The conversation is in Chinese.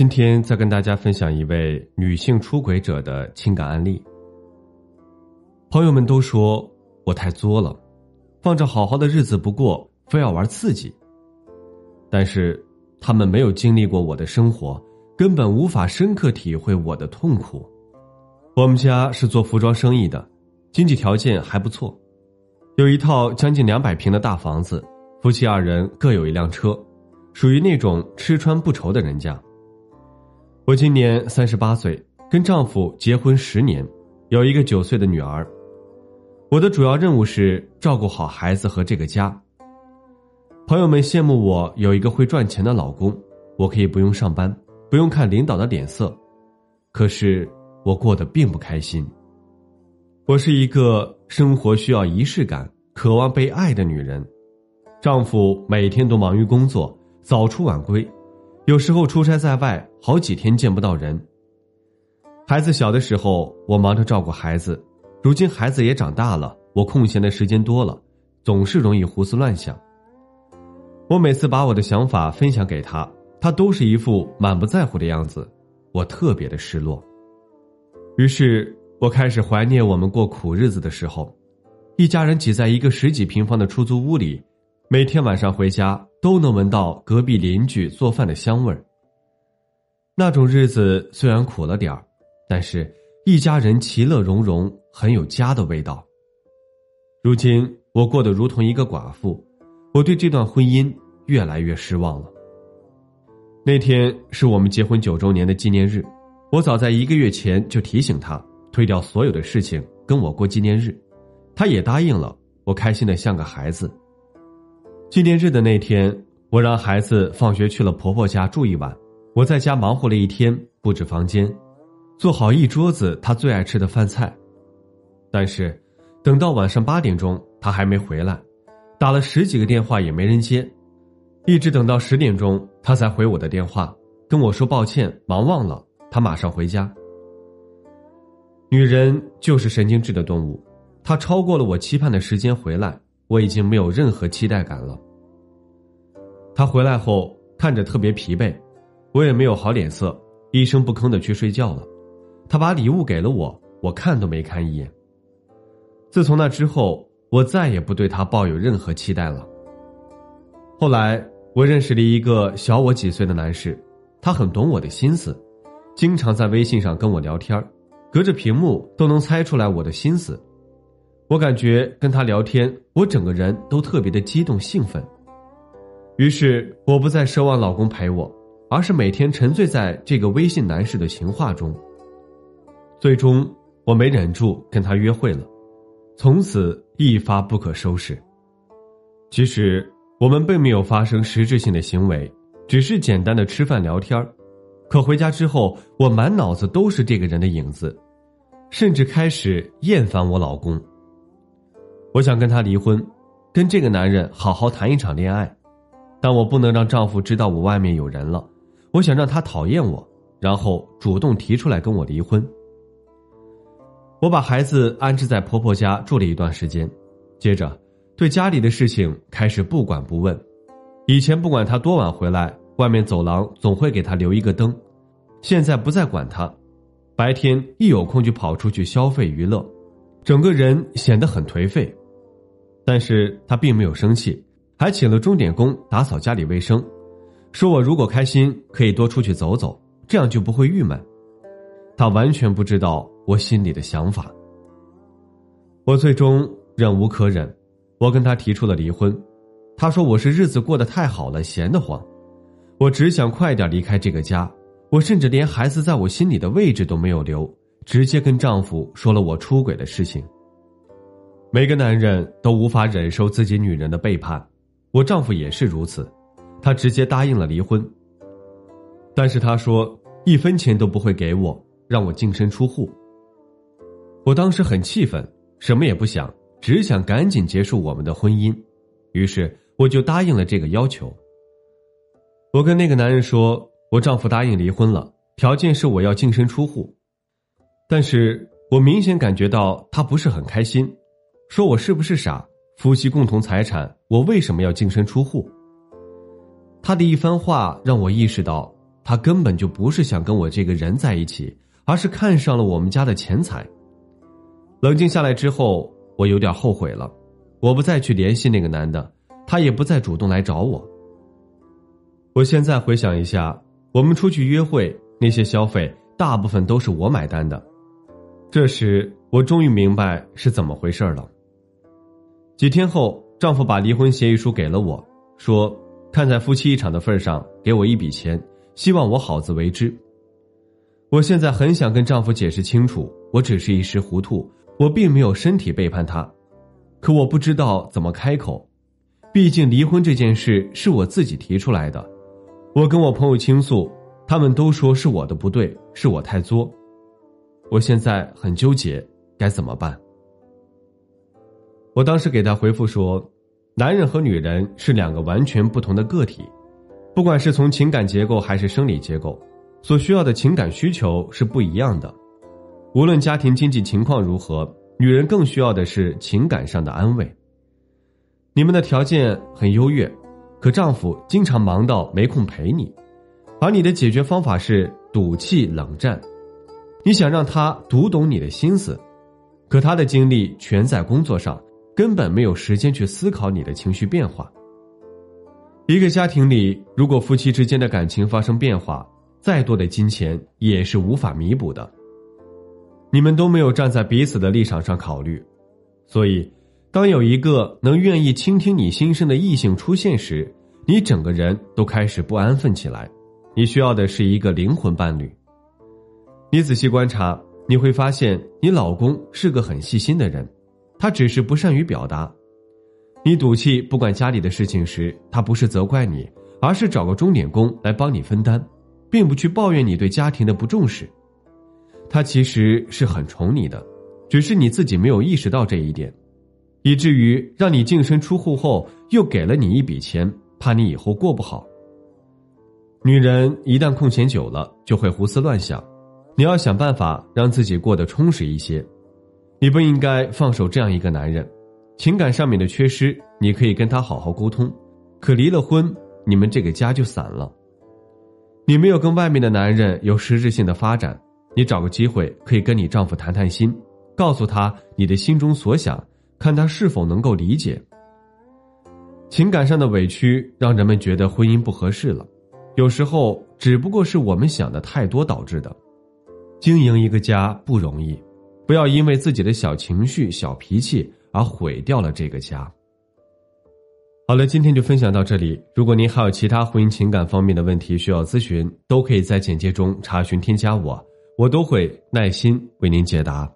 今天再跟大家分享一位女性出轨者的情感案例。朋友们都说我太作了，放着好好的日子不过，非要玩刺激。但是他们没有经历过我的生活，根本无法深刻体会我的痛苦。我们家是做服装生意的，经济条件还不错，有一套将近两百平的大房子，夫妻二人各有一辆车，属于那种吃穿不愁的人家。我今年三十八岁，跟丈夫结婚十年，有一个九岁的女儿。我的主要任务是照顾好孩子和这个家。朋友们羡慕我有一个会赚钱的老公，我可以不用上班，不用看领导的脸色。可是我过得并不开心。我是一个生活需要仪式感、渴望被爱的女人，丈夫每天都忙于工作，早出晚归。有时候出差在外，好几天见不到人。孩子小的时候，我忙着照顾孩子；如今孩子也长大了，我空闲的时间多了，总是容易胡思乱想。我每次把我的想法分享给他，他都是一副满不在乎的样子，我特别的失落。于是我开始怀念我们过苦日子的时候，一家人挤在一个十几平方的出租屋里，每天晚上回家。都能闻到隔壁邻居做饭的香味儿。那种日子虽然苦了点儿，但是一家人其乐融融，很有家的味道。如今我过得如同一个寡妇，我对这段婚姻越来越失望了。那天是我们结婚九周年的纪念日，我早在一个月前就提醒他推掉所有的事情跟我过纪念日，他也答应了，我开心的像个孩子。纪念日的那天，我让孩子放学去了婆婆家住一晚，我在家忙活了一天，布置房间，做好一桌子她最爱吃的饭菜。但是，等到晚上八点钟，她还没回来，打了十几个电话也没人接，一直等到十点钟，她才回我的电话，跟我说抱歉，忙忘了，她马上回家。女人就是神经质的动物，她超过了我期盼的时间回来。我已经没有任何期待感了。他回来后看着特别疲惫，我也没有好脸色，一声不吭的去睡觉了。他把礼物给了我，我看都没看一眼。自从那之后，我再也不对他抱有任何期待了。后来，我认识了一个小我几岁的男士，他很懂我的心思，经常在微信上跟我聊天，隔着屏幕都能猜出来我的心思。我感觉跟他聊天，我整个人都特别的激动兴奋。于是我不再奢望老公陪我，而是每天沉醉在这个微信男士的情话中。最终我没忍住跟他约会了，从此一发不可收拾。其实我们并没有发生实质性的行为，只是简单的吃饭聊天可回家之后，我满脑子都是这个人的影子，甚至开始厌烦我老公。我想跟他离婚，跟这个男人好好谈一场恋爱，但我不能让丈夫知道我外面有人了。我想让他讨厌我，然后主动提出来跟我离婚。我把孩子安置在婆婆家住了一段时间，接着对家里的事情开始不管不问。以前不管他多晚回来，外面走廊总会给他留一个灯，现在不再管他，白天一有空就跑出去消费娱乐，整个人显得很颓废。但是他并没有生气，还请了钟点工打扫家里卫生，说我如果开心可以多出去走走，这样就不会郁闷。他完全不知道我心里的想法。我最终忍无可忍，我跟他提出了离婚。他说我是日子过得太好了，闲得慌。我只想快点离开这个家，我甚至连孩子在我心里的位置都没有留，直接跟丈夫说了我出轨的事情。每个男人都无法忍受自己女人的背叛，我丈夫也是如此，他直接答应了离婚。但是他说一分钱都不会给我，让我净身出户。我当时很气愤，什么也不想，只想赶紧结束我们的婚姻，于是我就答应了这个要求。我跟那个男人说，我丈夫答应离婚了，条件是我要净身出户。但是我明显感觉到他不是很开心，说我是不是傻？夫妻共同财产，我为什么要净身出户？他的一番话让我意识到，他根本就不是想跟我这个人在一起，而是看上了我们家的钱财。冷静下来之后，我有点后悔了，我不再去联系那个男的，他也不再主动来找我。我现在回想一下，我们出去约会那些消费，大部分都是我买单的。这时，我终于明白是怎么回事了。几天后，丈夫把离婚协议书给了我，说看在夫妻一场的份上，给我一笔钱，希望我好自为之。我现在很想跟丈夫解释清楚，我只是一时糊涂。我并没有身体背叛他，可我不知道怎么开口，毕竟离婚这件事是我自己提出来的。我跟我朋友倾诉，他们都说是我的不对，是我太作。我现在很纠结，该怎么办？我当时给他回复说：“男人和女人是两个完全不同的个体，不管是从情感结构还是生理结构，所需要的情感需求是不一样的。”无论家庭经济情况如何，女人更需要的是情感上的安慰。你们的条件很优越，可丈夫经常忙到没空陪你，而你的解决方法是赌气冷战。你想让他读懂你的心思，可他的精力全在工作上，根本没有时间去思考你的情绪变化。一个家庭里，如果夫妻之间的感情发生变化，再多的金钱也是无法弥补的。你们都没有站在彼此的立场上考虑，所以，当有一个能愿意倾听你心声的异性出现时，你整个人都开始不安分起来。你需要的是一个灵魂伴侣。你仔细观察，你会发现你老公是个很细心的人，他只是不善于表达。你赌气不管家里的事情时，他不是责怪你，而是找个钟点工来帮你分担，并不去抱怨你对家庭的不重视。他其实是很宠你的，只是你自己没有意识到这一点，以至于让你净身出户后又给了你一笔钱，怕你以后过不好。女人一旦空闲久了，就会胡思乱想，你要想办法让自己过得充实一些。你不应该放手这样一个男人，情感上面的缺失，你可以跟他好好沟通，可离了婚，你们这个家就散了。你没有跟外面的男人有实质性的发展。你找个机会可以跟你丈夫谈谈心，告诉他你的心中所想，看他是否能够理解。情感上的委屈让人们觉得婚姻不合适了，有时候只不过是我们想的太多导致的。经营一个家不容易，不要因为自己的小情绪、小脾气而毁掉了这个家。好了，今天就分享到这里。如果您还有其他婚姻情感方面的问题需要咨询，都可以在简介中查询添加我。我都会耐心为您解答。